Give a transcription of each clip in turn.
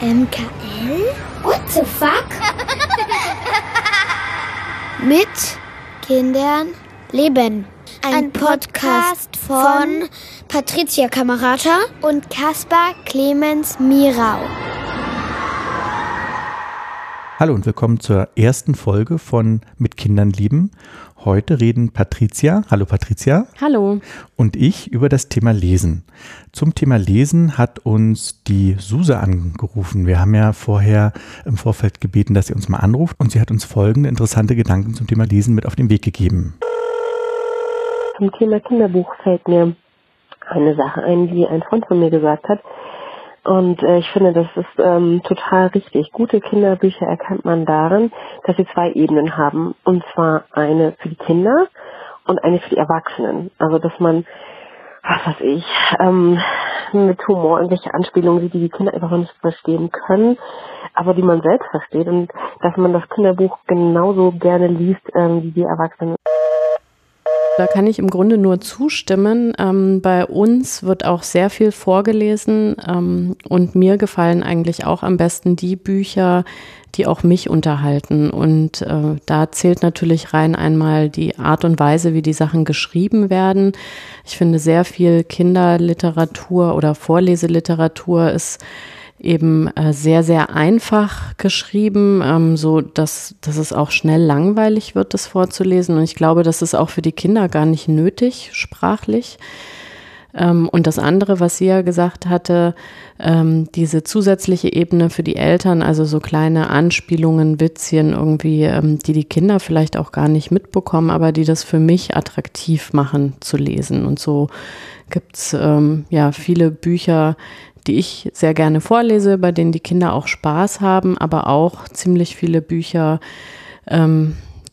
MKL? What the fuck? Mit Kindern leben. Ein, Podcast von Patricia Kamerata und Caspar Clemens Mirau. Hallo und willkommen zur ersten Folge von Mit Kindern lieben. Heute reden Patricia, hallo Patricia. Hallo. Und ich über das Thema Lesen. Zum Thema Lesen hat uns die Suse angerufen. Wir haben ja vorher im Vorfeld gebeten, dass sie uns mal anruft und sie hat uns folgende interessante Gedanken zum Thema Lesen mit auf den Weg gegeben. Zum Thema Kinderbuch fällt mir eine Sache ein, die ein Freund von mir gesagt hat. Und äh, ich finde, das ist ähm, total richtig. Gute Kinderbücher erkennt man darin, dass sie zwei Ebenen haben. Und zwar eine für die Kinder und eine für die Erwachsenen. Also dass man, was weiß ich, ähm, mit Humor irgendwelche Anspielungen sieht, die die Kinder einfach noch nicht verstehen können, aber die man selbst versteht. Und dass man das Kinderbuch genauso gerne liest ähm, wie die Erwachsenen. Da kann ich im Grunde nur zustimmen. Ähm, bei uns wird auch sehr viel vorgelesen ähm, und mir gefallen eigentlich auch am besten die Bücher, die auch mich unterhalten. Und äh, da zählt natürlich rein einmal die Art und Weise, wie die Sachen geschrieben werden. Ich finde sehr viel Kinderliteratur oder Vorleseliteratur ist eben äh, sehr, sehr einfach geschrieben, ähm, so dass, dass es auch schnell langweilig wird, das vorzulesen. Und ich glaube, das ist auch für die Kinder gar nicht nötig, sprachlich. Ähm, und das andere, was sie ja gesagt hatte, ähm, diese zusätzliche Ebene für die Eltern, also so kleine Anspielungen, Witzchen irgendwie, ähm, die die Kinder vielleicht auch gar nicht mitbekommen, aber die das für mich attraktiv machen zu lesen. Und so gibt's ähm, ja viele Bücher, die ich sehr gerne vorlese, bei denen die Kinder auch Spaß haben, aber auch ziemlich viele Bücher,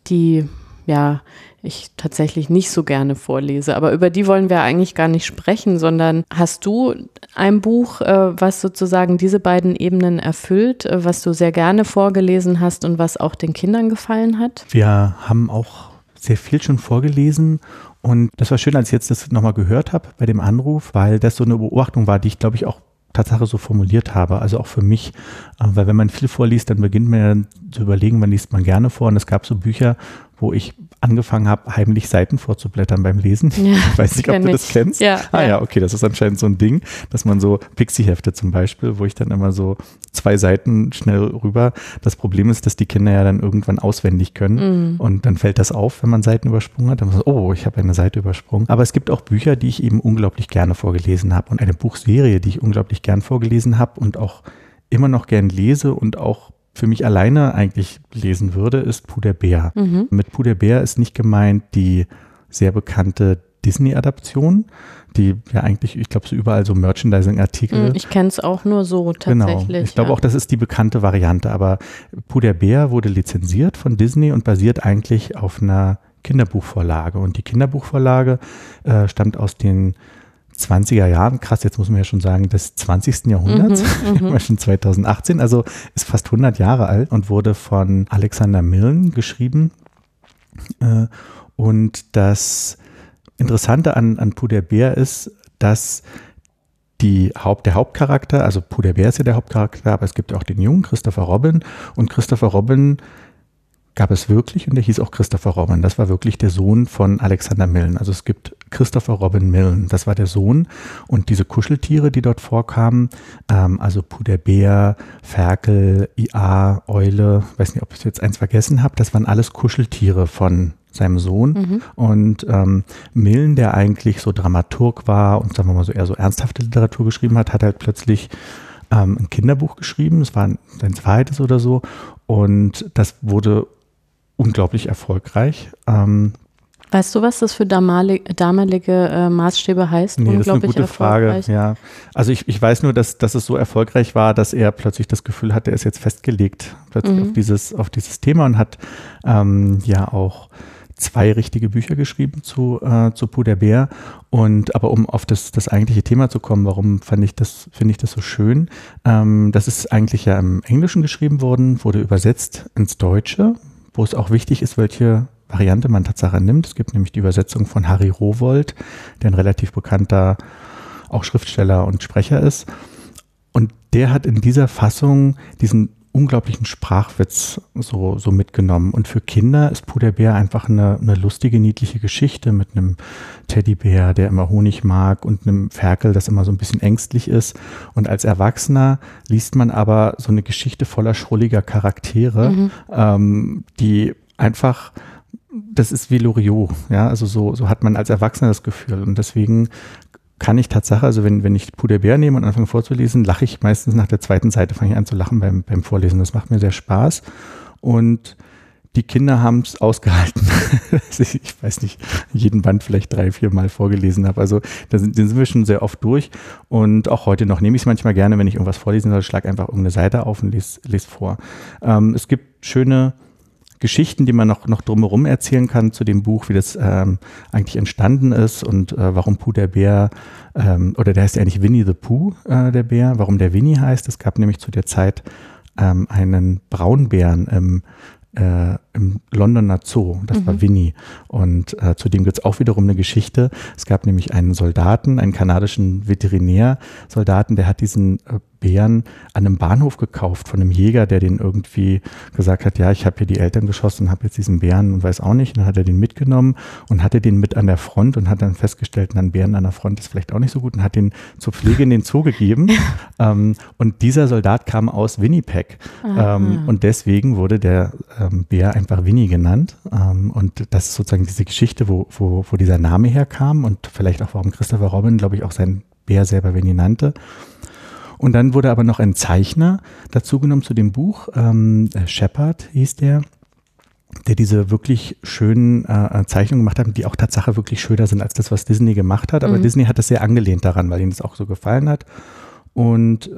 die ja ich tatsächlich nicht so gerne vorlese. Aber über die wollen wir eigentlich gar nicht sprechen, sondern hast du ein Buch, äh, was sozusagen diese beiden Ebenen erfüllt, äh, was du sehr gerne vorgelesen hast und was auch den Kindern gefallen hat? Wir haben auch sehr viel schon vorgelesen und das war schön, als ich jetzt das nochmal gehört habe bei dem Anruf, weil das so eine Beobachtung war, die ich glaube ich auch Tatsache so formuliert habe. Also auch für mich, äh, weil wenn man viel vorliest, dann beginnt man ja zu überlegen, wann liest man gerne vor. Und es gab so Bücher, wo ich angefangen habe, heimlich Seiten vorzublättern beim Lesen. Ja, ich weiß nicht, ob du das kennst. Ja, ah ja. ja, okay, das ist anscheinend so ein Ding, dass man so Pixie-Hefte zum Beispiel, wo ich dann immer so zwei Seiten schnell rüber. Das Problem ist, dass die Kinder ja dann irgendwann auswendig können mhm. und dann fällt das auf, wenn man Seiten übersprungen hat. Dann man so, oh, ich habe eine Seite übersprungen. Aber es gibt auch Bücher, die ich eben unglaublich gerne vorgelesen habe und eine Buchserie, die ich unglaublich gern vorgelesen habe und auch immer noch gern lese und auch für mich alleine eigentlich lesen würde, ist Puder Bär. Mhm. Mit Puder Bär ist nicht gemeint die sehr bekannte Disney-Adaption, die ja eigentlich, ich glaube, so überall so Merchandising-Artikel. Mhm, ich kenne es auch nur so tatsächlich. Genau. Ich glaube ja. auch, das ist die bekannte Variante, aber Puder Bär wurde lizenziert von Disney und basiert eigentlich auf einer Kinderbuchvorlage. Und die Kinderbuchvorlage äh, stammt aus den 20er Jahren, krass, jetzt muss man ja schon sagen, des 20. Jahrhunderts, mhm, mhm. schon 2018, also ist fast 100 Jahre alt und wurde von Alexander Milne geschrieben. Äh, und das Interessante an, an Puder Bär ist, dass die Haupt, der Hauptcharakter, also Puder Bär ist ja der Hauptcharakter, aber es gibt auch den jungen Christopher Robin und Christopher Robin gab es wirklich und der hieß auch Christopher Robin. Das war wirklich der Sohn von Alexander Milne. Also es gibt Christopher Robin Milne, das war der Sohn. Und diese Kuscheltiere, die dort vorkamen, ähm, also Puderbär, Ferkel, IA, Eule, weiß nicht, ob ich jetzt eins vergessen habe, das waren alles Kuscheltiere von seinem Sohn. Mhm. Und ähm, Milne, der eigentlich so Dramaturg war und sagen wir mal so eher so ernsthafte Literatur geschrieben hat, hat halt plötzlich ähm, ein Kinderbuch geschrieben. Es war sein zweites oder so. Und das wurde unglaublich erfolgreich. Ähm, Weißt du, was das für damalige, damalige äh, Maßstäbe heißt? Nee, das ist eine gute Frage. Ja, also ich, ich weiß nur, dass, dass es so erfolgreich war, dass er plötzlich das Gefühl hatte, er ist jetzt festgelegt plötzlich mhm. auf dieses auf dieses Thema und hat ähm, ja auch zwei richtige Bücher geschrieben zu äh, zu Puder Bär und aber um auf das das eigentliche Thema zu kommen, warum fand ich das finde ich das so schön? Ähm, das ist eigentlich ja im Englischen geschrieben worden, wurde übersetzt ins Deutsche wo es auch wichtig ist, welche Variante man Tatsache nimmt. Es gibt nämlich die Übersetzung von Harry Rowold, der ein relativ bekannter auch Schriftsteller und Sprecher ist. Und der hat in dieser Fassung diesen unglaublichen Sprachwitz so, so mitgenommen. Und für Kinder ist Puderbär einfach eine, eine lustige, niedliche Geschichte mit einem Teddybär, der immer Honig mag und einem Ferkel, das immer so ein bisschen ängstlich ist. Und als Erwachsener liest man aber so eine Geschichte voller schrulliger Charaktere, mhm. ähm, die einfach das ist wie Loriot, ja, also so, so hat man als Erwachsener das Gefühl und deswegen kann ich Tatsache, also wenn, wenn ich Puderbär nehme und anfange vorzulesen, lache ich meistens nach der zweiten Seite, fange ich an zu lachen beim, beim Vorlesen. Das macht mir sehr Spaß. Und die Kinder haben es ausgehalten. ich weiß nicht, jeden Band vielleicht drei, vier Mal vorgelesen habe. Also da sind, den sind wir schon sehr oft durch. Und auch heute noch nehme ich es manchmal gerne, wenn ich irgendwas vorlesen soll, schlag einfach irgendeine Seite auf und lese, lese vor. Ähm, es gibt schöne Geschichten, die man noch, noch drumherum erzählen kann zu dem Buch, wie das ähm, eigentlich entstanden ist und äh, warum Pooh der Bär, ähm, oder der heißt ja eigentlich Winnie the Pooh, äh, der Bär, warum der Winnie heißt. Es gab nämlich zu der Zeit ähm, einen Braunbären im äh, im Londoner Zoo. Das mhm. war Winnie. Und äh, zudem gibt es auch wiederum eine Geschichte. Es gab nämlich einen Soldaten, einen kanadischen Veterinärsoldaten, der hat diesen äh, Bären an einem Bahnhof gekauft von einem Jäger, der den irgendwie gesagt hat, ja, ich habe hier die Eltern geschossen, habe jetzt diesen Bären und weiß auch nicht. Und dann hat er den mitgenommen und hatte den mit an der Front und hat dann festgestellt, ein Bären an der Front ist vielleicht auch nicht so gut und hat den zur Pflege in den Zoo gegeben. ähm, und dieser Soldat kam aus Winnipeg. Ähm, und deswegen wurde der ähm, Bär einfach Winnie genannt. Ähm, und das ist sozusagen diese Geschichte, wo, wo, wo dieser Name herkam und vielleicht auch warum Christopher Robin, glaube ich, auch seinen Bär selber Winnie nannte. Und dann wurde aber noch ein Zeichner dazugenommen zu dem Buch. Ähm, Shepard hieß der der diese wirklich schönen äh, Zeichnungen gemacht hat, die auch Tatsache wirklich schöner sind als das, was Disney gemacht hat. Aber mhm. Disney hat das sehr angelehnt daran, weil ihm das auch so gefallen hat. Und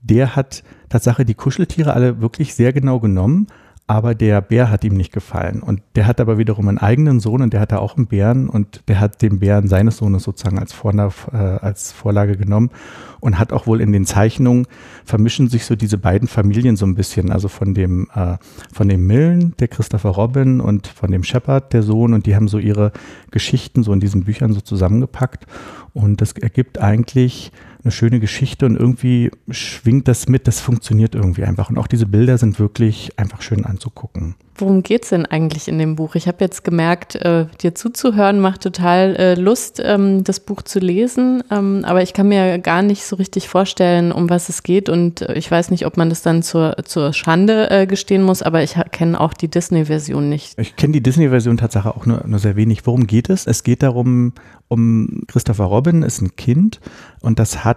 der hat Tatsache die Kuscheltiere alle wirklich sehr genau genommen, aber der Bär hat ihm nicht gefallen. Und der hat aber wiederum einen eigenen Sohn und der hatte auch einen Bären und der hat den Bären seines Sohnes sozusagen als, Vorlage, äh, als Vorlage genommen und hat auch wohl in den Zeichnungen vermischen sich so diese beiden Familien so ein bisschen, also von dem, äh, von dem Millen, der Christopher Robin und von dem Shepard, der Sohn. Und die haben so ihre Geschichten so in diesen Büchern so zusammengepackt. Und das ergibt eigentlich eine schöne Geschichte und irgendwie schwingt das mit, das funktioniert irgendwie einfach. Und auch diese Bilder sind wirklich einfach schön anzugucken. Worum geht es denn eigentlich in dem Buch? Ich habe jetzt gemerkt, äh, dir zuzuhören macht total äh, Lust, ähm, das Buch zu lesen, ähm, aber ich kann mir gar nicht so richtig vorstellen, um was es geht und äh, ich weiß nicht, ob man das dann zur, zur Schande äh, gestehen muss, aber ich kenne auch die Disney-Version nicht. Ich kenne die Disney-Version tatsächlich auch nur, nur sehr wenig. Worum geht es? Es geht darum, um Christopher Robin ist ein Kind und das hat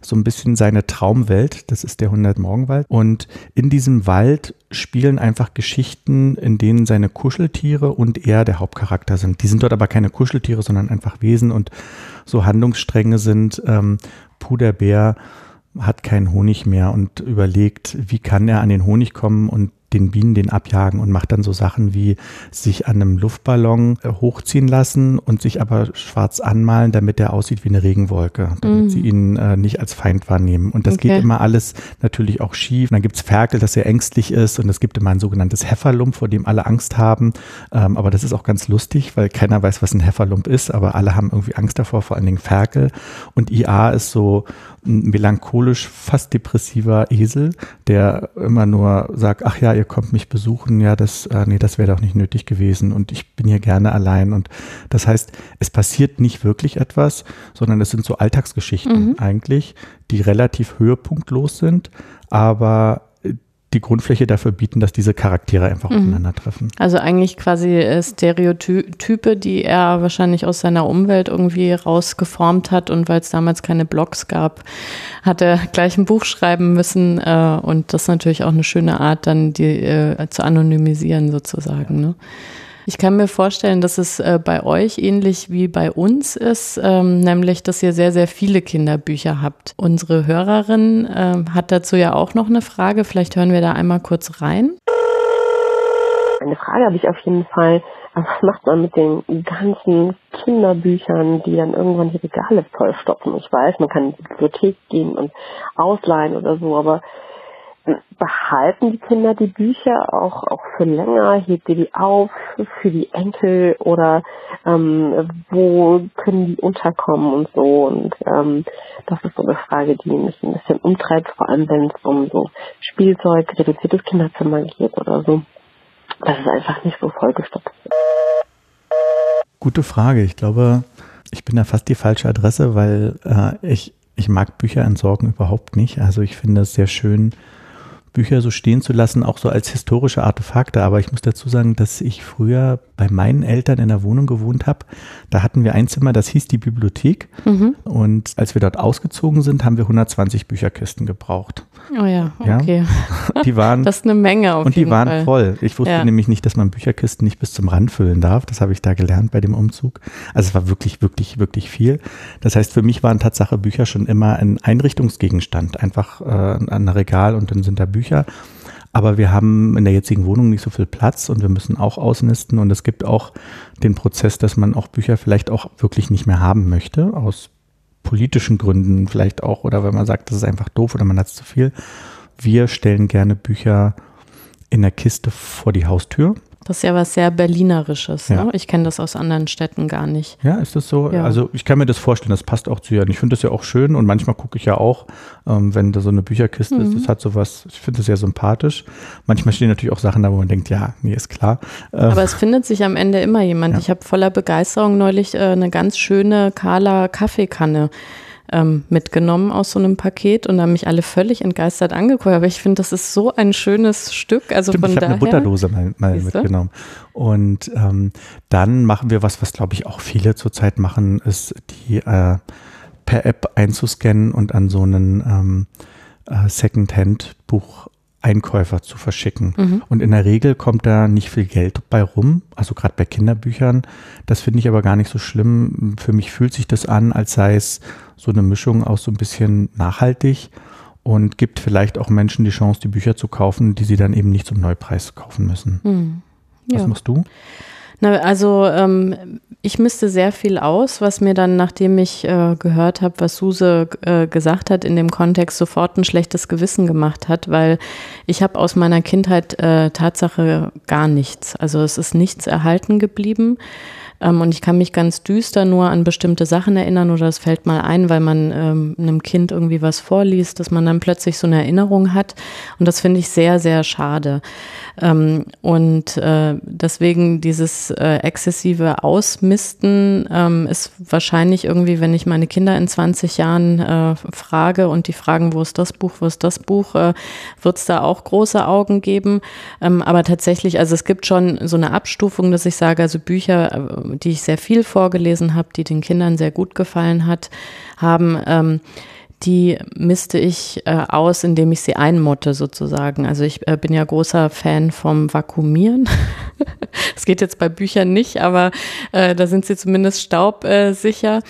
so ein bisschen seine Traumwelt, das ist der 100 Morgenwald und in diesem Wald spielen einfach Geschichten, in denen seine Kuscheltiere und er der Hauptcharakter sind. Die sind dort aber keine Kuscheltiere, sondern einfach Wesen und so Handlungsstränge sind ähm, Puderbär hat keinen Honig mehr und überlegt, wie kann er an den Honig kommen und den Bienen den abjagen und macht dann so Sachen wie sich an einem Luftballon äh, hochziehen lassen und sich aber schwarz anmalen, damit er aussieht wie eine Regenwolke, damit mhm. sie ihn äh, nicht als Feind wahrnehmen. Und das okay. geht immer alles natürlich auch schief. Und dann gibt's Ferkel, das sehr ängstlich ist und es gibt immer ein sogenanntes Hefferlump, vor dem alle Angst haben. Ähm, aber das ist auch ganz lustig, weil keiner weiß, was ein Hefferlump ist, aber alle haben irgendwie Angst davor, vor allen Dingen Ferkel. Und IA ist so ein melancholisch, fast depressiver Esel, der immer nur sagt, ach ja, ihr kommt mich besuchen, ja, das, äh, nee, das wäre doch nicht nötig gewesen und ich bin hier gerne allein. Und das heißt, es passiert nicht wirklich etwas, sondern es sind so Alltagsgeschichten mhm. eigentlich, die relativ höhepunktlos sind, aber die Grundfläche dafür bieten, dass diese Charaktere einfach mhm. aufeinandertreffen. Also eigentlich quasi äh, Stereotype, die er wahrscheinlich aus seiner Umwelt irgendwie rausgeformt hat und weil es damals keine Blogs gab, hat er gleich ein Buch schreiben müssen äh, und das ist natürlich auch eine schöne Art, dann die äh, zu anonymisieren sozusagen. Ne? Ich kann mir vorstellen, dass es äh, bei euch ähnlich wie bei uns ist, ähm, nämlich, dass ihr sehr, sehr viele Kinderbücher habt. Unsere Hörerin äh, hat dazu ja auch noch eine Frage. Vielleicht hören wir da einmal kurz rein. Eine Frage habe ich auf jeden Fall. Was macht man mit den ganzen Kinderbüchern, die dann irgendwann die Regale vollstopfen? Ich weiß, man kann in die Bibliothek gehen und ausleihen oder so, aber behalten die Kinder die Bücher auch, auch für länger? Hebt ihr die auf für die Enkel oder ähm, wo können die unterkommen und so? Und ähm, das ist so eine Frage, die mich ein bisschen umtreibt, vor allem wenn es um so Spielzeug, reduziertes Kinderzimmer geht oder so. Das ist einfach nicht so vollgestopft. Gute Frage. Ich glaube, ich bin da fast die falsche Adresse, weil äh, ich, ich mag Bücher entsorgen überhaupt nicht. Also ich finde es sehr schön, Bücher so stehen zu lassen, auch so als historische Artefakte. Aber ich muss dazu sagen, dass ich früher bei meinen Eltern in der Wohnung gewohnt habe. Da hatten wir ein Zimmer, das hieß die Bibliothek. Mhm. Und als wir dort ausgezogen sind, haben wir 120 Bücherkisten gebraucht. Oh ja, okay. Ja? Die waren, das ist eine Menge auf Und die jeden waren Fall. voll. Ich wusste Ja. nämlich nicht, dass man Bücherkisten nicht bis zum Rand füllen darf. Das habe ich da gelernt bei dem Umzug. Also es war wirklich, wirklich, wirklich viel. Das heißt, für mich waren Tatsache Bücher schon immer ein Einrichtungsgegenstand. Einfach äh, an ein Regal und dann sind da Bücher. Aber wir haben in der jetzigen Wohnung nicht so viel Platz und wir müssen auch ausnisten. Und es gibt auch den Prozess, dass man auch Bücher vielleicht auch wirklich nicht mehr haben möchte, aus politischen Gründen vielleicht auch, oder wenn man sagt, das ist einfach doof oder man hat zu viel. Wir stellen gerne Bücher in der Kiste vor die Haustür. Das ist ja was sehr Berlinerisches. Ja. Ne? Ich kenne das aus anderen Städten gar nicht. Ja, ist das so? Ja. Also ich kann mir das vorstellen, das passt auch zu. Und ich finde das ja auch schön und manchmal gucke ich ja auch, ähm, wenn da so eine Bücherkiste ist, das hat sowas, ich finde das sehr sympathisch. Manchmal stehen natürlich auch Sachen da, wo man denkt, ja, nee, ist klar. Äh, Aber es findet sich am Ende immer jemand. Ja. Ich habe voller Begeisterung neulich äh, eine ganz schöne Kala Kaffeekanne ähm, mitgenommen aus so einem Paket und haben mich alle völlig entgeistert angeguckt. Aber ich finde, das ist so ein schönes Stück. Also Stimmt, von ich habe eine Butterdose mal, mal mitgenommen. Und ähm, dann machen wir was, was glaube ich auch viele zurzeit machen, ist die äh, per App einzuscannen und an so einen ähm, äh, Secondhand-Buch Einkäufer zu verschicken. Mhm. Und in der Regel kommt da nicht viel Geld bei rum, also gerade bei Kinderbüchern. Das finde ich aber gar nicht so schlimm. Für mich fühlt sich das an, als sei es so eine Mischung aus so ein bisschen nachhaltig und gibt vielleicht auch Menschen die Chance, die Bücher zu kaufen, die sie dann eben nicht zum Neupreis kaufen müssen. Hm. Was Ja. machst du? Na, also ähm, ich misste sehr viel aus, was mir dann, nachdem ich äh, gehört habe, was Suse äh, gesagt hat, in dem Kontext sofort ein schlechtes Gewissen gemacht hat, weil ich habe aus meiner Kindheit äh, Tatsache gar nichts. Also es ist nichts erhalten geblieben. Ähm, und ich kann mich ganz düster nur an bestimmte Sachen erinnern oder es fällt mal ein, weil man ähm, einem Kind irgendwie was vorliest, dass man dann plötzlich so eine Erinnerung hat. Und das finde ich sehr, sehr schade. Ähm, und äh, deswegen dieses äh, exzessive Ausmisten ähm, ist wahrscheinlich irgendwie, wenn ich meine Kinder in 20 Jahren äh, frage und die fragen, wo ist das Buch, wo ist das Buch, äh, wird es da auch große Augen geben. Ähm, aber tatsächlich, also es gibt schon so eine Abstufung, dass ich sage, also Bücher, äh, die ich sehr viel vorgelesen habe, die den Kindern sehr gut gefallen hat, haben, ähm, die misste ich äh, aus, indem ich sie einmotte sozusagen. Also ich äh, bin ja großer Fan vom Vakuumieren. Das geht jetzt bei Büchern nicht, aber äh, da sind sie zumindest staubsicher.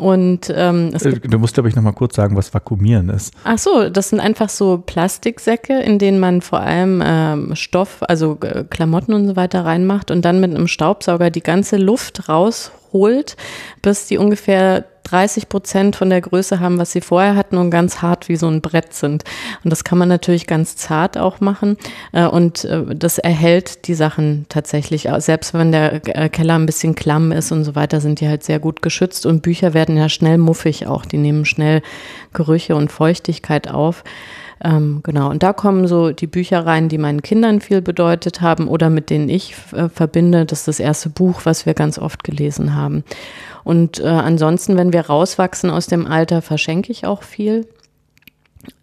Und ähm, Äh, Du musst, glaube ich, noch mal kurz sagen, was Vakuumieren ist. Ach so, das sind einfach so Plastiksäcke, in denen man vor allem ähm, Stoff, also äh, Klamotten und so weiter reinmacht und dann mit einem Staubsauger die ganze Luft rausholt, bis die ungefähr 30 Prozent von der Größe haben, was sie vorher hatten und ganz hart wie so ein Brett sind. Und das kann man natürlich ganz zart auch machen äh, und äh, das erhält die Sachen tatsächlich. Selbst wenn der äh, Keller ein bisschen klamm ist und so weiter, sind die halt sehr gut geschützt und Bücher werden ja schnell muffig auch. Die nehmen schnell Gerüche und Feuchtigkeit auf. Ähm, genau, und da kommen so die Bücher rein, die meinen Kindern viel bedeutet haben oder mit denen ich äh, verbinde. Das ist das erste Buch, was wir ganz oft gelesen haben. Und äh, ansonsten, wenn wir rauswachsen aus dem Alter, verschenke ich auch viel.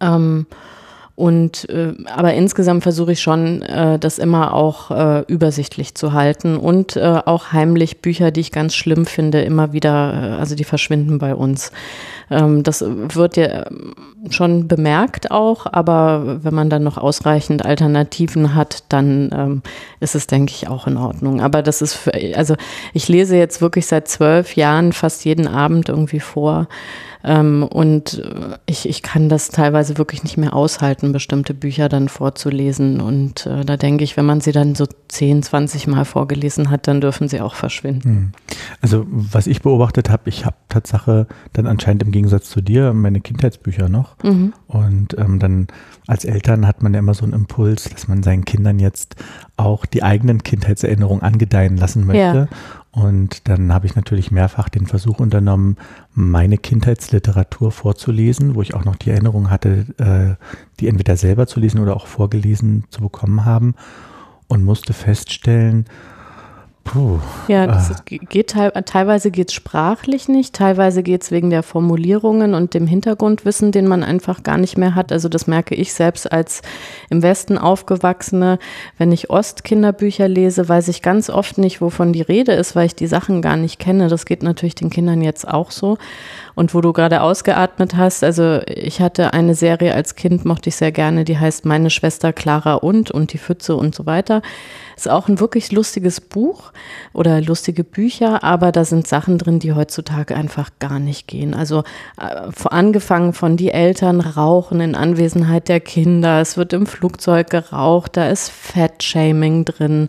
Ähm, und äh, aber insgesamt versuche ich schon, äh, das immer auch äh, übersichtlich zu halten und äh, auch heimlich Bücher, die ich ganz schlimm finde, immer wieder, äh, also die verschwinden bei uns. Ähm, das wird ja ähm, schon bemerkt auch, aber wenn man dann noch ausreichend Alternativen hat, dann ähm, ist es, denke ich, auch in Ordnung. Aber das ist, für, also ich lese jetzt wirklich seit zwölf Jahren fast jeden Abend irgendwie vor. Ähm, und ich, ich kann das teilweise wirklich nicht mehr aushalten, bestimmte Bücher dann vorzulesen. Und äh, da denke ich, wenn man sie dann so 10, 20 Mal vorgelesen hat, dann dürfen sie auch verschwinden. Hm. Also was ich beobachtet habe, ich habe Tatsache dann anscheinend im Gegensatz zu dir meine Kindheitsbücher noch. Mhm. Und ähm, dann als Eltern hat man ja immer so einen Impuls, dass man seinen Kindern jetzt auch die eigenen Kindheitserinnerungen angedeihen lassen möchte. Ja. Und dann habe ich natürlich mehrfach den Versuch unternommen, meine Kindheitsliteratur vorzulesen, wo ich auch noch die Erinnerung hatte, äh, die entweder selber zu lesen oder auch vorgelesen zu bekommen haben und musste feststellen, Puh. Ja, das ah. geht teilweise geht es sprachlich nicht, teilweise geht es wegen der Formulierungen und dem Hintergrundwissen, den man einfach gar nicht mehr hat. Also das merke ich selbst als im Westen aufgewachsene. Wenn ich Ostkinderbücher lese, weiß ich ganz oft nicht, wovon die Rede ist, weil ich die Sachen gar nicht kenne. Das geht natürlich den Kindern jetzt auch so. Und wo du gerade ausgeatmet hast, also ich hatte eine Serie als Kind, mochte ich sehr gerne, die heißt Meine Schwester Clara und und die Pfütze und so weiter. Ist auch ein wirklich lustiges Buch oder lustige Bücher, aber da sind Sachen drin, die heutzutage einfach gar nicht gehen. Also äh, angefangen von die Eltern rauchen in Anwesenheit der Kinder, es wird im Flugzeug geraucht, da ist Fat-Shaming drin.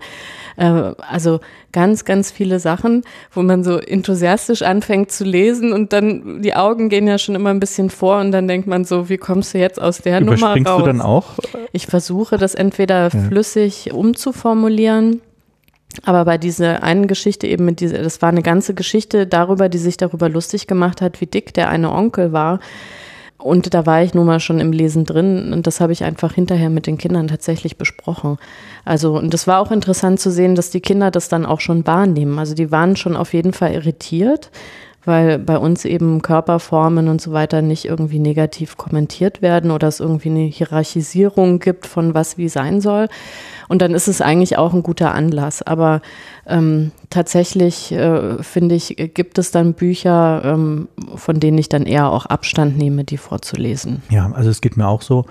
Äh, also ganz, ganz viele Sachen, wo man so enthusiastisch anfängt zu lesen und dann die Augen gehen ja schon immer ein bisschen vor und dann denkt man so, wie kommst du jetzt aus der Nummer raus? du dann auch? Ich versuche das entweder ja. flüssig umzuformulieren. Aber bei dieser einen Geschichte eben mit dieser, das war eine ganze Geschichte darüber, die sich darüber lustig gemacht hat, wie dick der eine Onkel war. Und da war ich nun mal schon im Lesen drin und das habe ich einfach hinterher mit den Kindern tatsächlich besprochen. Also, und das war auch interessant zu sehen, dass die Kinder das dann auch schon wahrnehmen. Also, die waren schon auf jeden Fall irritiert, weil bei uns eben Körperformen und so weiter nicht irgendwie negativ kommentiert werden oder es irgendwie eine Hierarchisierung gibt von was wie sein soll. Und dann ist es eigentlich auch ein guter Anlass. Aber ähm, tatsächlich äh, finde ich, gibt es dann Bücher, ähm, von denen ich dann eher auch Abstand nehme, die vorzulesen. Ja, also es geht mir auch so.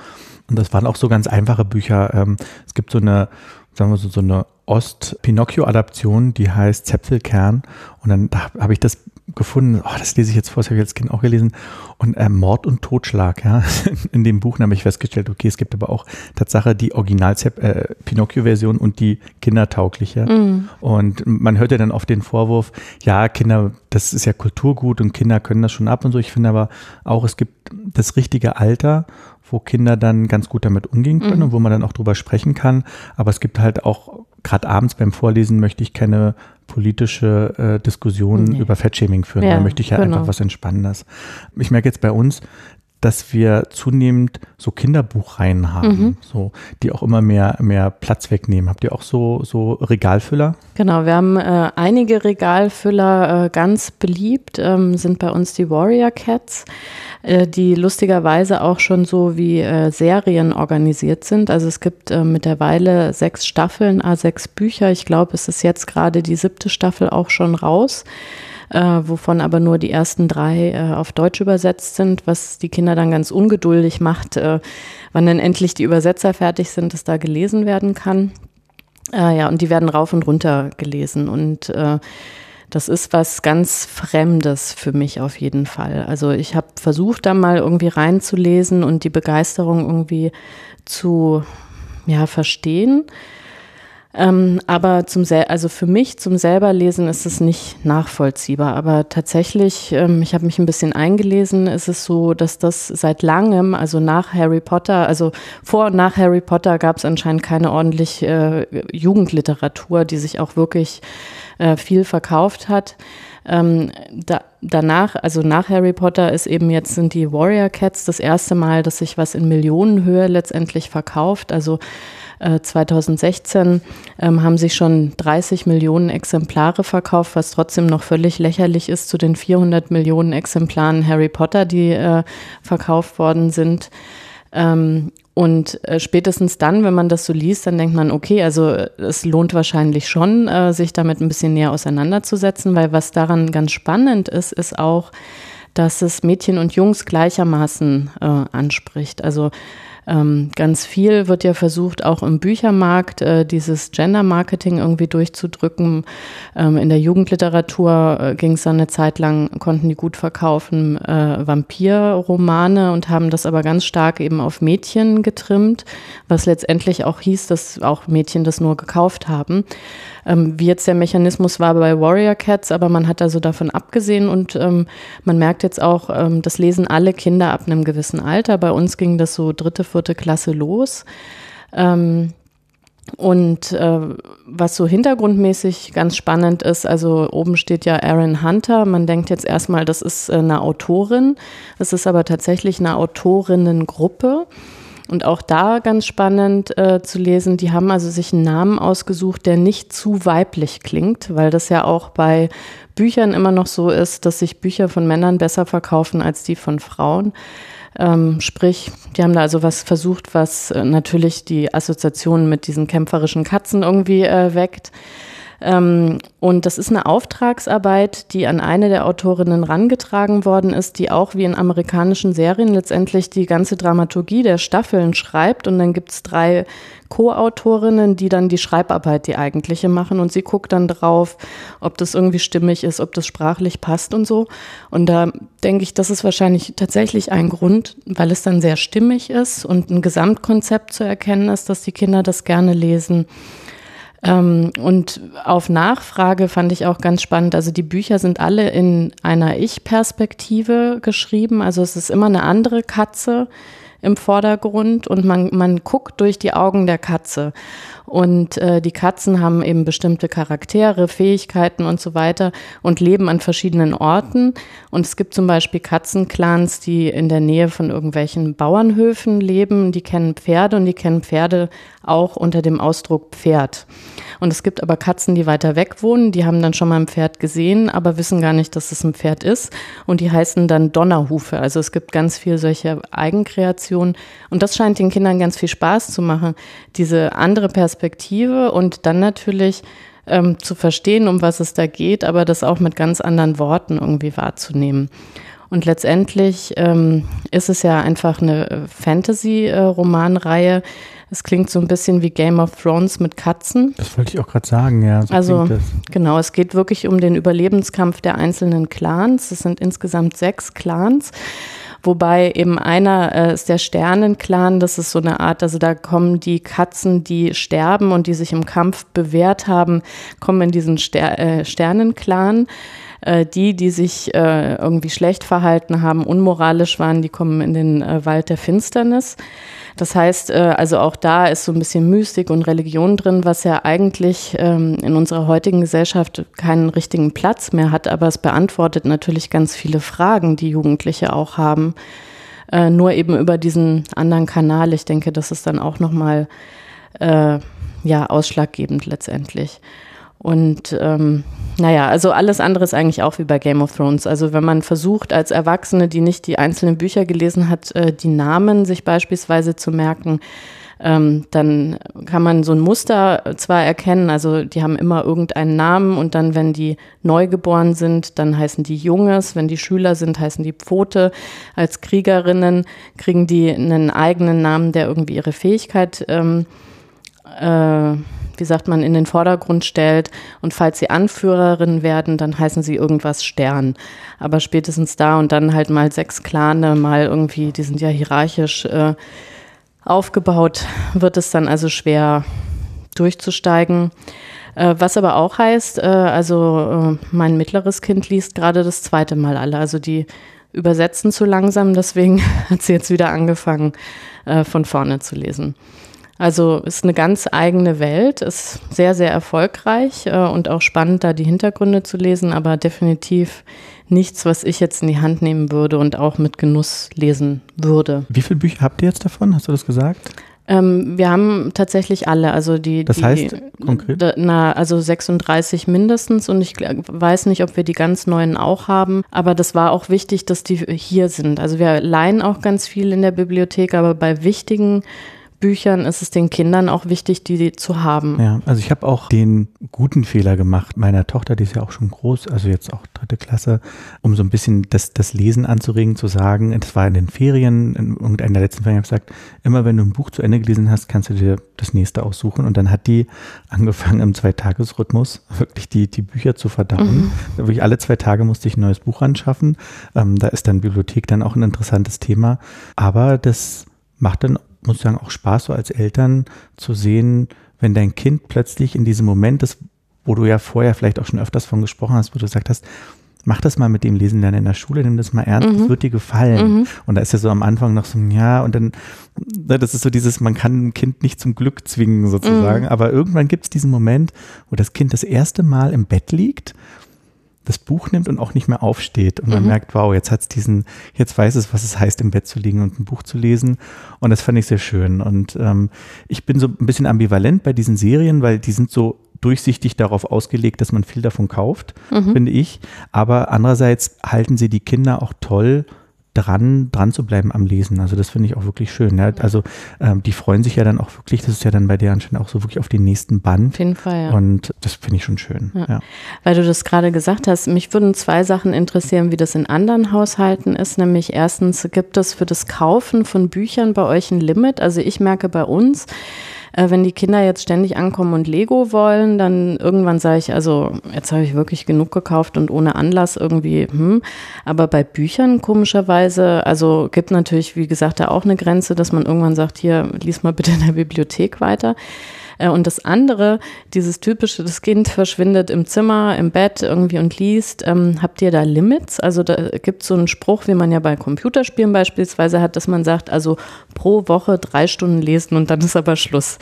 Und das waren auch so ganz einfache Bücher. Ähm, es gibt so eine, sagen wir so, so eine Ost-Pinocchio-Adaption, die heißt Zäpfelkern. Und dann habe ich das gefunden, oh, das lese ich jetzt vor, das habe ich als Kind auch gelesen. Und äh, Mord und Totschlag, ja. In dem Buch habe ich festgestellt, okay, es gibt aber auch Tatsache die Original-Pinocchio-Version äh, und die kindertaugliche. Mm. Und man hört ja dann oft den Vorwurf, ja, Kinder, das ist ja Kulturgut und Kinder können das schon ab und so. Ich finde aber auch, es gibt das richtige Alter, wo Kinder dann ganz gut damit umgehen können mm. und wo man dann auch drüber sprechen kann. Aber es gibt halt auch gerade abends beim Vorlesen möchte ich keine politische äh, Diskussion nee. über Fettshaming führen. Ja, da möchte ich ja genau. einfach was Entspannendes. Ich merke jetzt bei uns, dass wir zunehmend so Kinderbuchreihen haben, mhm. so, die auch immer mehr, mehr Platz wegnehmen. Habt ihr auch so, so Regalfüller? Genau, wir haben äh, einige Regalfüller äh, ganz beliebt, ähm, sind bei uns die Warrior Cats, äh, die lustigerweise auch schon so wie äh, Serien organisiert sind. Also es gibt äh, mittlerweile sechs Staffeln, a sechs Bücher. Ich glaube, es ist jetzt gerade die siebte Staffel auch schon raus äh, wovon aber nur die ersten drei äh, auf Deutsch übersetzt sind, was die Kinder dann ganz ungeduldig macht, äh, wann dann endlich die Übersetzer fertig sind, dass da gelesen werden kann. Äh, ja, und die werden rauf und runter gelesen und äh, das ist was ganz Fremdes für mich auf jeden Fall. Also ich habe versucht, da mal irgendwie reinzulesen und die Begeisterung irgendwie zu ja, verstehen. Ähm, aber zum Sel also für mich zum selberlesen ist es nicht nachvollziehbar. Aber tatsächlich, ähm, ich habe mich ein bisschen eingelesen, ist es so, dass das seit langem, also nach Harry Potter, also vor und nach Harry Potter gab es anscheinend keine ordentliche äh, Jugendliteratur, die sich auch wirklich äh, viel verkauft hat. Ähm, da, danach, also nach Harry Potter ist eben jetzt sind die Warrior Cats das erste Mal, dass sich was in Millionenhöhe letztendlich verkauft. Also 2016 äh, ähm, haben sich schon 30 Millionen Exemplare verkauft, was trotzdem noch völlig lächerlich ist zu den 400 Millionen Exemplaren Harry Potter, die äh, verkauft worden sind. Ähm, und äh, spätestens dann, wenn man das so liest, dann denkt man, okay, also es lohnt wahrscheinlich schon, äh, sich damit ein bisschen näher auseinanderzusetzen, weil was daran ganz spannend ist, ist auch, dass es Mädchen und Jungs gleichermaßen äh, anspricht. Also ähm, ganz viel wird ja versucht, auch im Büchermarkt äh, dieses Gender-Marketing irgendwie durchzudrücken. Ähm, in der Jugendliteratur äh, ging es dann eine Zeit lang, konnten die gut verkaufen, äh, Vampirromane und haben das aber ganz stark eben auf Mädchen getrimmt, was letztendlich auch hieß, dass auch Mädchen das nur gekauft haben ähm, wie jetzt der Mechanismus war bei Warrior Cats, aber man hat also davon abgesehen und ähm, man merkt jetzt auch, ähm, das lesen alle Kinder ab einem gewissen Alter. Bei uns ging das so dritte, vierte Klasse los. Ähm, und äh, was so hintergrundmäßig ganz spannend ist, also oben steht ja Aaron Hunter. Man denkt jetzt erstmal, das ist äh, eine Autorin. Es ist aber tatsächlich eine Autorinnengruppe. Und auch da ganz spannend äh, zu lesen, die haben also sich einen Namen ausgesucht, der nicht zu weiblich klingt, weil das ja auch bei Büchern immer noch so ist, dass sich Bücher von Männern besser verkaufen als die von Frauen. Ähm, sprich, die haben da also was versucht, was äh, natürlich die Assoziation mit diesen kämpferischen Katzen irgendwie äh, weckt. Ähm, und das ist eine Auftragsarbeit, die an eine der Autorinnen rangetragen worden ist, die auch wie in amerikanischen Serien letztendlich die ganze Dramaturgie der Staffeln schreibt. Und dann gibt es drei Co-Autorinnen, die dann die Schreibarbeit, die eigentliche machen. Und sie guckt dann drauf, ob das irgendwie stimmig ist, ob das sprachlich passt und so. Und da denke ich, das ist wahrscheinlich tatsächlich ein Grund, weil es dann sehr stimmig ist und ein Gesamtkonzept zu erkennen ist, dass die Kinder das gerne lesen. Ähm, und auf Nachfrage fand ich auch ganz spannend, also die Bücher sind alle in einer Ich-Perspektive geschrieben, also es ist immer eine andere Katze im Vordergrund und man, man guckt durch die Augen der Katze. Und äh, die Katzen haben eben bestimmte Charaktere, Fähigkeiten und so weiter und leben an verschiedenen Orten. Und es gibt zum Beispiel Katzenclans, die in der Nähe von irgendwelchen Bauernhöfen leben. Die kennen Pferde und die kennen Pferde auch unter dem Ausdruck Pferd. Und es gibt aber Katzen, die weiter weg wohnen, die haben dann schon mal ein Pferd gesehen, aber wissen gar nicht, dass es ein Pferd ist. Und die heißen dann Donnerhufe. Also es gibt ganz viel solche Eigenkreationen. Und das scheint den Kindern ganz viel Spaß zu machen, diese andere Perspektive und dann natürlich ähm, zu verstehen, um was es da geht, aber das auch mit ganz anderen Worten irgendwie wahrzunehmen. Und letztendlich ähm, ist es ja einfach eine Fantasy-Romanreihe, äh, es klingt so ein bisschen wie Game of Thrones mit Katzen. Das wollte ich auch gerade sagen, ja. So also genau, es geht wirklich um den Überlebenskampf der einzelnen Clans. Es sind insgesamt sechs Clans. Wobei eben einer äh, ist der Sternenclan, das ist so eine Art, also da kommen die Katzen, die sterben und die sich im Kampf bewährt haben, kommen in diesen Ster äh, Sternenclan. Äh, die, die sich äh, irgendwie schlecht verhalten haben, unmoralisch waren, die kommen in den äh, Wald der Finsternis. Das heißt, äh, also auch da ist so ein bisschen Mystik und Religion drin, was ja eigentlich ähm, in unserer heutigen Gesellschaft keinen richtigen Platz mehr hat, aber es beantwortet natürlich ganz viele Fragen, die Jugendliche auch haben. Äh, nur eben über diesen anderen Kanal. Ich denke, das ist dann auch nochmal äh, ja, ausschlaggebend letztendlich. Und ähm, naja, also alles andere ist eigentlich auch wie bei Game of Thrones. Also wenn man versucht, als Erwachsene, die nicht die einzelnen Bücher gelesen hat, äh, die Namen sich beispielsweise zu merken, ähm, dann kann man so ein Muster zwar erkennen, also die haben immer irgendeinen Namen und dann, wenn die neugeboren sind, dann heißen die Junges, wenn die Schüler sind, heißen die Pfote. Als Kriegerinnen kriegen die einen eigenen Namen, der irgendwie ihre Fähigkeit ähm, äh, wie sagt man, in den Vordergrund stellt. Und falls sie Anführerin werden, dann heißen sie irgendwas Stern. Aber spätestens da und dann halt mal sechs Klane, mal irgendwie, die sind ja hierarchisch äh, aufgebaut, wird es dann also schwer durchzusteigen. Äh, was aber auch heißt, äh, also äh, mein mittleres Kind liest gerade das zweite Mal alle. Also die übersetzen zu langsam, deswegen hat sie jetzt wieder angefangen, von vorne zu lesen. Also ist eine ganz eigene Welt, ist sehr, sehr erfolgreich äh, und auch spannend, da die Hintergründe zu lesen, aber definitiv nichts, was ich jetzt in die Hand nehmen würde und auch mit Genuss lesen würde. Wie viele Bücher habt ihr jetzt davon? Hast du das gesagt? Ähm, wir haben tatsächlich alle, also die. Das die, heißt konkret? Na, also 36 mindestens und ich weiß nicht, ob wir die ganz neuen auch haben, aber das war auch wichtig, dass die hier sind. Also wir leihen auch ganz viel in der Bibliothek, aber bei wichtigen Büchern ist es den Kindern auch wichtig, die zu haben. Ja, also ich habe auch den guten Fehler gemacht meiner Tochter, die ist ja auch schon groß, also jetzt auch dritte Klasse, um so ein bisschen das, das Lesen anzuregen, zu sagen, das war in den Ferien, in irgendeiner der letzten Ferien, habe ich gesagt, immer wenn du ein Buch zu Ende gelesen hast, kannst du dir das nächste aussuchen. Und dann hat die angefangen im Zweitagesrhythmus wirklich die, die Bücher zu verdauen. Mhm. Wirklich alle zwei Tage musste ich ein neues Buch anschaffen. Ähm, da ist dann Bibliothek dann auch ein interessantes Thema. Aber das macht dann muss ich sagen, auch Spaß so als Eltern zu sehen, wenn dein Kind plötzlich in diesem Moment ist, wo du ja vorher vielleicht auch schon öfters von gesprochen hast, wo du gesagt hast, mach das mal mit dem Lesen lernen in der Schule, nimm das mal ernst, mhm. das wird dir gefallen. Mhm. Und da ist ja so am Anfang noch so, ja, und dann, ne, das ist so dieses, man kann ein Kind nicht zum Glück zwingen sozusagen, mhm. aber irgendwann gibt es diesen Moment, wo das Kind das erste Mal im Bett liegt das Buch nimmt und auch nicht mehr aufsteht. Und man mhm. merkt, wow, jetzt hat es diesen, jetzt weiß es, was es heißt, im Bett zu liegen und ein Buch zu lesen. Und das fand ich sehr schön. Und ähm, ich bin so ein bisschen ambivalent bei diesen Serien, weil die sind so durchsichtig darauf ausgelegt, dass man viel davon kauft, mhm. finde ich. Aber andererseits halten sie die Kinder auch toll dran, dran zu bleiben am Lesen. Also das finde ich auch wirklich schön. Ja. Also ähm, die freuen sich ja dann auch wirklich, das ist ja dann bei der anscheinend auch so wirklich auf den nächsten Band. Auf jeden Fall, ja. Und das finde ich schon schön. Ja. Ja. Weil du das gerade gesagt hast, mich würden zwei Sachen interessieren, wie das in anderen Haushalten ist. Nämlich erstens, gibt es für das Kaufen von Büchern bei euch ein Limit? Also ich merke bei uns, äh, wenn die Kinder jetzt ständig ankommen und Lego wollen, dann irgendwann sage ich, also jetzt habe ich wirklich genug gekauft und ohne Anlass irgendwie, hm. Aber bei Büchern komischerweise, also gibt natürlich, wie gesagt, da auch eine Grenze, dass man irgendwann sagt, hier, lies mal bitte in der Bibliothek weiter. Äh, und das andere, dieses typische, das Kind verschwindet im Zimmer, im Bett irgendwie und liest. Ähm, habt ihr da Limits? Also da gibt es so einen Spruch, wie man ja bei Computerspielen beispielsweise hat, dass man sagt, also pro Woche drei Stunden lesen und dann ist aber Schluss.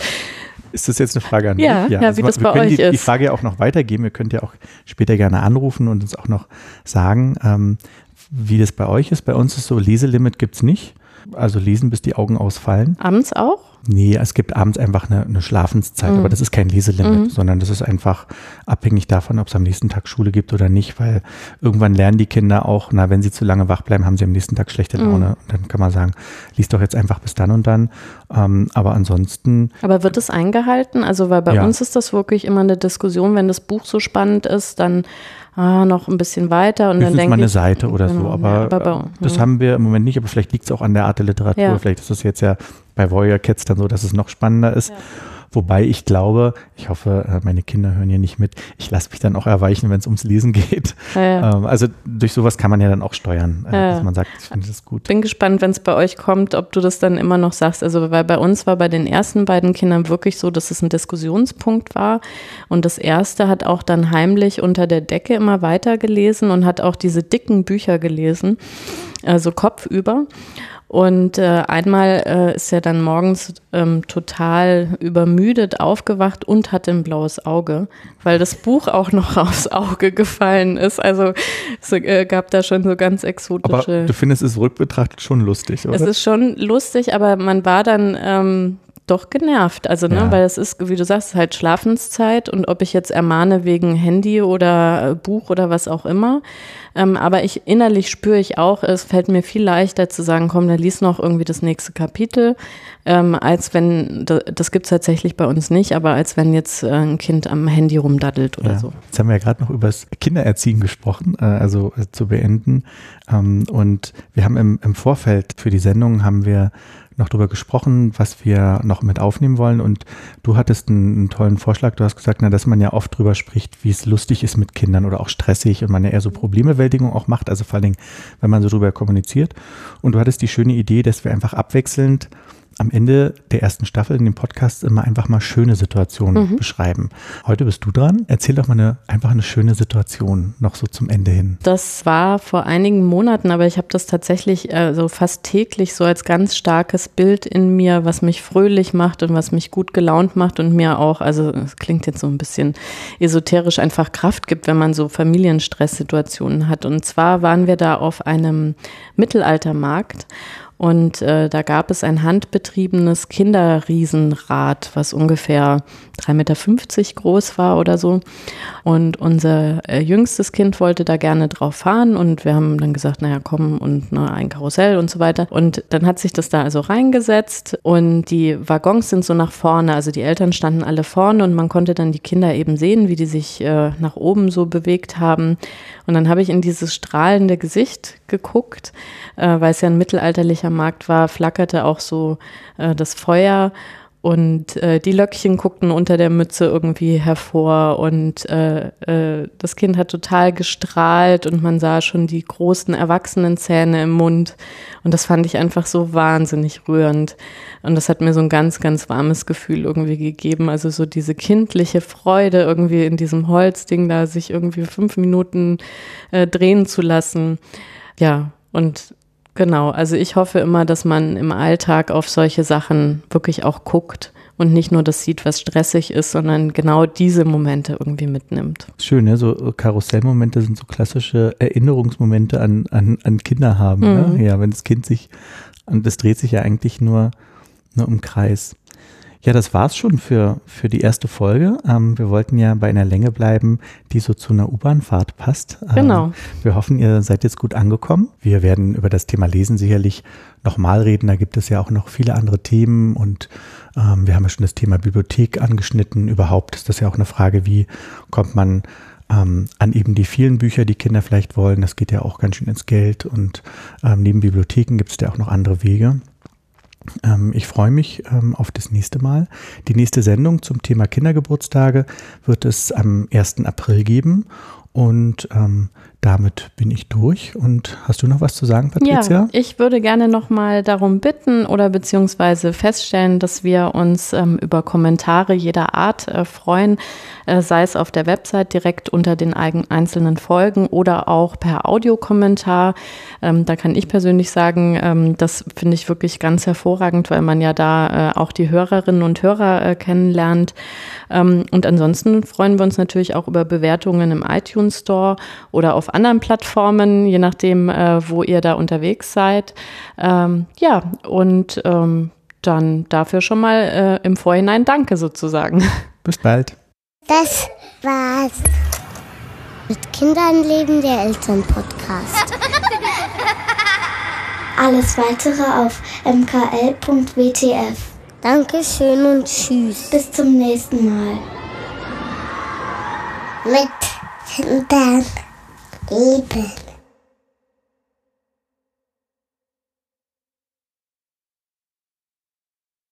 Ist das jetzt eine Frage an mich? Ja, ja, also wie das bei euch die, ist. die Frage ja auch noch weitergeben. Ihr könnt ja auch später gerne anrufen und uns auch noch sagen, ähm, wie das bei euch ist. Bei uns ist so, Leselimit gibt es nicht. Also lesen, bis die Augen ausfallen. Abends auch? Nee, es gibt abends einfach eine, eine Schlafenszeit, mhm. aber das ist kein Leselimit, mhm. sondern das ist einfach abhängig davon, ob es am nächsten Tag Schule gibt oder nicht, weil irgendwann lernen die Kinder auch, na, wenn sie zu lange wach bleiben, haben sie am nächsten Tag schlechte Laune. Mhm. Und dann kann man sagen, lies doch jetzt einfach bis dann und dann. Ähm, aber ansonsten. Aber wird es eingehalten? Also, weil bei ja. uns ist das wirklich immer eine Diskussion, wenn das Buch so spannend ist, dann ah, noch ein bisschen weiter und Höchstens dann denke mal eine Seite oder genau, so, aber, ja, aber bei, das haben wir im Moment nicht, aber vielleicht liegt es auch an der Art der Literatur, vielleicht ist es jetzt ja bei Warrior Cats dann so, dass es noch spannender ist. Wobei ich glaube, ich hoffe, äh, meine Kinder hören hier nicht mit, ich lasse mich dann auch erweichen, wenn es ums Lesen geht. Ja, ja. Ähm, also durch sowas kann man ja dann auch steuern, äh, ja, dass man sagt, ich finde das gut. Bin gespannt, wenn es bei euch kommt, ob du das dann immer noch sagst. Also weil bei uns war bei den ersten beiden Kindern wirklich so, dass es ein Diskussionspunkt war. Und das erste hat auch dann heimlich unter der Decke immer weiter gelesen und hat auch diese dicken Bücher gelesen, also kopfüber. Und äh, einmal äh, ist er dann morgens ähm, total übermüdet aufgewacht und hatte ein blaues Auge, weil das Buch auch noch aufs Auge gefallen ist. Also es äh, gab da schon so ganz exotische. Aber du findest es rückbetrachtet schon lustig, oder? Es ist schon lustig, aber man war dann ähm, doch genervt. Also, ne, ja. weil es ist, wie du sagst, halt Schlafenszeit und ob ich jetzt ermahne wegen Handy oder äh, Buch oder was auch immer. Ähm, aber ich innerlich spüre ich auch, es fällt mir viel leichter zu sagen, komm, dann lies noch irgendwie das nächste Kapitel, ähm, als wenn, das gibt es tatsächlich bei uns nicht, aber als wenn jetzt äh, ein Kind am Handy rumdaddelt oder ja. so. Jetzt haben wir ja gerade noch über das Kindererziehen gesprochen, äh, also äh, zu beenden. Ähm, und wir haben im, im Vorfeld für die Sendung haben wir noch darüber gesprochen, was wir noch mit aufnehmen wollen. Und du hattest einen, einen, tollen Vorschlag. Du hast gesagt, na, dass man ja oft drüber spricht, wie es lustig ist mit Kindern oder auch stressig und man ja eher so Problembewältigung auch macht. Also vor allen Dingen, wenn man so drüber kommuniziert. Und du hattest die schöne Idee, dass wir einfach abwechselnd am Ende der ersten Staffel in dem Podcast immer einfach mal schöne Situationen mhm. beschreiben. Heute bist du dran. Erzähl doch mal eine, einfach eine schöne Situation noch so zum Ende hin. Das war vor einigen Monaten, aber ich habe das tatsächlich äh, so fast täglich so als ganz starkes Bild in mir, was mich fröhlich macht und was mich gut gelaunt macht und mir auch, also es klingt jetzt so ein bisschen esoterisch, einfach Kraft gibt, wenn man so Familienstresssituationen hat. Und zwar waren wir da auf einem Mittelaltermarkt Und äh, da gab es ein handbetriebenes Kinderriesenrad, was ungefähr 3,50 Meter groß war oder so. Und unser äh, jüngstes Kind wollte da gerne drauf fahren und wir haben dann gesagt, naja, komm und ne, ein Karussell und so weiter. Und dann hat sich das da also reingesetzt und die Waggons sind so nach vorne, also die Eltern standen alle vorne und man konnte dann die Kinder eben sehen, wie die sich äh, nach oben so bewegt haben. Und dann habe ich in dieses strahlende Gesicht geguckt, äh, weil es ja ein mittelalterlicher Markt war, flackerte auch so äh, das Feuer. Und äh, die Löckchen guckten unter der Mütze irgendwie hervor. Und äh, äh, das Kind hat total gestrahlt und man sah schon die großen Erwachsenenzähne im Mund. Und das fand ich einfach so wahnsinnig rührend. Und das hat mir so ein ganz, ganz warmes Gefühl irgendwie gegeben, also so diese kindliche Freude irgendwie in diesem Holzding da sich irgendwie fünf Minuten äh, drehen zu lassen. Ja, und Genau, also ich hoffe immer, dass man im Alltag auf solche Sachen wirklich auch guckt und nicht nur das sieht, was stressig ist, sondern genau diese Momente irgendwie mitnimmt. Schön, ne? so Karussellmomente sind so klassische Erinnerungsmomente an, an, an Kinder haben. Ne? Mhm. Ne? Ja, wenn das Kind sich, und das dreht sich ja eigentlich nur, nur im Kreis. Ja, das war's schon für, für die erste Folge. Ähm, wir wollten ja bei einer Länge bleiben, die so zu einer U-Bahn-Fahrt passt. Ähm, genau. Wir hoffen, ihr seid jetzt gut angekommen. Wir werden über das Thema Lesen sicherlich nochmal reden. Da gibt es ja auch noch viele andere Themen und ähm, wir haben ja schon das Thema Bibliothek angeschnitten. Überhaupt ist das ja auch eine Frage, wie kommt man ähm, an eben die vielen Bücher, die Kinder vielleicht wollen. Das geht ja auch ganz schön ins Geld und ähm, neben Bibliotheken gibt es ja auch noch andere Wege. Ähm, ich freue mich ähm, auf das nächste Mal. Die nächste Sendung zum Thema Kindergeburtstage wird es am 1. April geben. Und ähm, damit bin ich durch. Und hast du noch was zu sagen, Patricia? Ja, ich würde gerne noch mal darum bitten oder beziehungsweise feststellen, dass wir uns ähm, über Kommentare jeder Art äh, freuen, äh, sei es auf der Website direkt unter den einzelnen Folgen oder auch per Audiokommentar. Ähm, da kann ich persönlich sagen, ähm, das finde ich wirklich ganz hervorragend, weil man ja da äh, auch die Hörerinnen und Hörer äh, kennenlernt. Ähm, und ansonsten freuen wir uns natürlich auch über Bewertungen im iTunes Store oder auf anderen Plattformen, je nachdem, äh, wo ihr da unterwegs seid. Ähm, ja, und ähm, dann dafür schon mal äh, im Vorhinein Danke sozusagen. Bis bald. Das war's. Mit Kindern leben der Elternpodcast. Alles weitere auf mkl.wtf. Dankeschön und tschüss. Bis zum nächsten Mal. Mit Kindern leben.